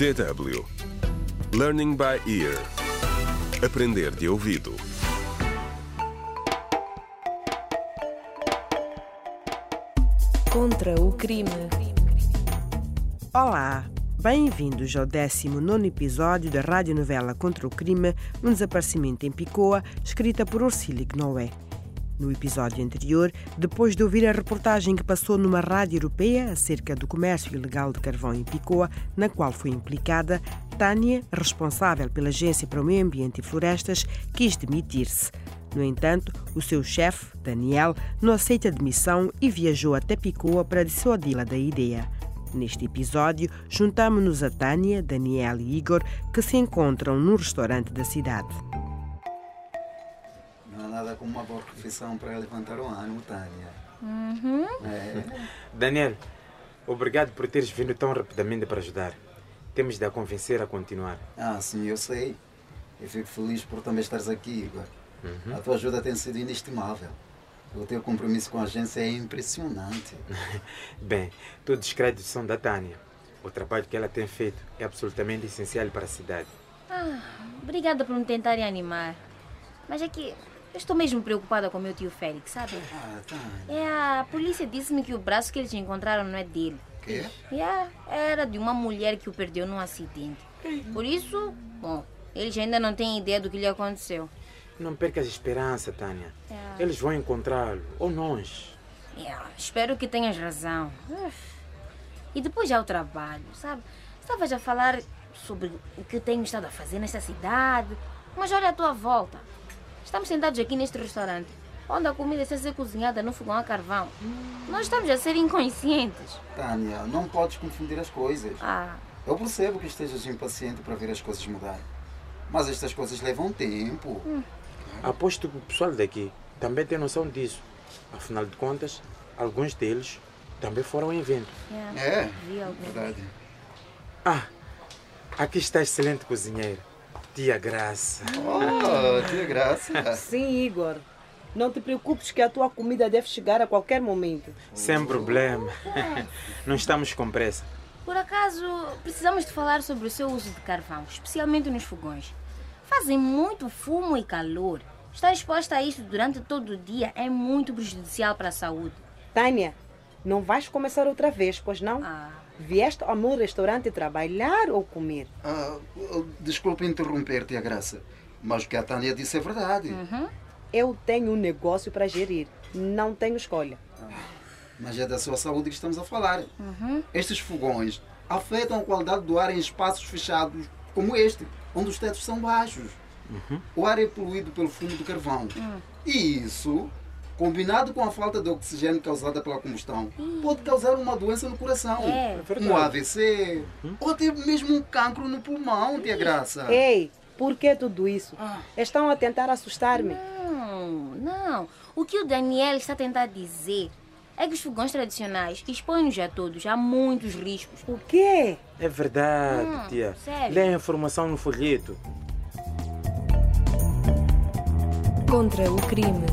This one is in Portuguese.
DW Learning by Ear Aprender de ouvido Contra o crime. Olá, bem-vindos ao 19 episódio da radionovela Contra o Crime, um desaparecimento em Picoa, escrita por Ursílio Noé. No episódio anterior, depois de ouvir a reportagem que passou numa rádio europeia acerca do comércio ilegal de carvão em Picoa, na qual foi implicada, Tânia, responsável pela Agência para o Meio Ambiente e Florestas, quis demitir-se. No entanto, o seu chefe, Daniel, não aceita a demissão e viajou até Picoa para dissuadi-la da ideia. Neste episódio, juntamos-nos a Tânia, Daniel e Igor, que se encontram num restaurante da cidade. Há nada como uma boa profissão para levantar o ânimo, Tânia. É. Daniel, obrigado por teres vindo tão rapidamente para ajudar. Temos de a convencer a continuar. Ah, sim, eu sei. Eu fico feliz por também estares aqui, Igor. A tua ajuda tem sido inestimável. O teu compromisso com a agência é impressionante. Bem, todos os créditos são da Tânia. O trabalho que ela tem feito é absolutamente essencial para a cidade. Ah, obrigada por me tentarem animar. Mas é que eu estou mesmo preocupada com meu tio Félix, sabe? Ah, Tânia. É, a polícia disse-me que o braço que eles encontraram não é dele. Quê? Yeah, era de uma mulher que o perdeu num acidente. Por isso, bom, eles ainda não têm ideia do que lhe aconteceu. Não percas esperança, Tânia. É. Eles vão encontrá-lo, ou nós. Yeah, espero que tenhas razão. E depois já o trabalho, sabe? Estavas a falar sobre o que eu tenho estado a fazer nesta cidade, mas olha a tua volta. Estamos sentados aqui neste restaurante, onde a comida está a ser cozinhada no fogão a carvão. Nós estamos a ser inconscientes. Tânia, não podes confundir as coisas. Ah, Eu percebo que estejas impaciente para ver as coisas mudarem. Mas estas coisas levam tempo. Aposto que o pessoal daqui também tem noção disso. Afinal de contas, alguns deles também foram ao evento. yeah, É, verdade. Ah, aqui está a excelente cozinheira, Tia Graça. Oh, tia Graça. Sim, Igor. Não te preocupes que a tua comida deve chegar a qualquer momento. Sem problema. Não estamos com pressa. Por acaso, precisamos de falar sobre o seu uso de carvão, especialmente nos fogões. Fazem muito fumo e calor. Estar exposta a isso durante todo o dia é muito prejudicial para a saúde. Tânia, não vais começar outra vez, pois não? Ah, Vieste ao meu restaurante trabalhar ou comer? Ah, desculpe interromper, tia Graça. Mas o que a Tânia disse é verdade. Eu tenho um negócio para gerir. Não tenho escolha. Mas é da sua saúde que estamos a falar. Estes fogões afetam a qualidade do ar em espaços fechados como este, onde os tetos são baixos. O ar é poluído pelo fumo do carvão. E isso, combinado com a falta de oxigênio causada pela combustão, pode causar uma doença no coração. É. um AVC, ou até mesmo um cancro no pulmão, tia Graça. Ei, por que tudo isso? Estão a tentar assustar-me. não, não. O que o Daniel está a tentar dizer é que os fogões tradicionais expõem-nos a todos a muitos riscos. O quê? É verdade, Hum, tia. sério? Lê a informação no folheto. Contra o crime.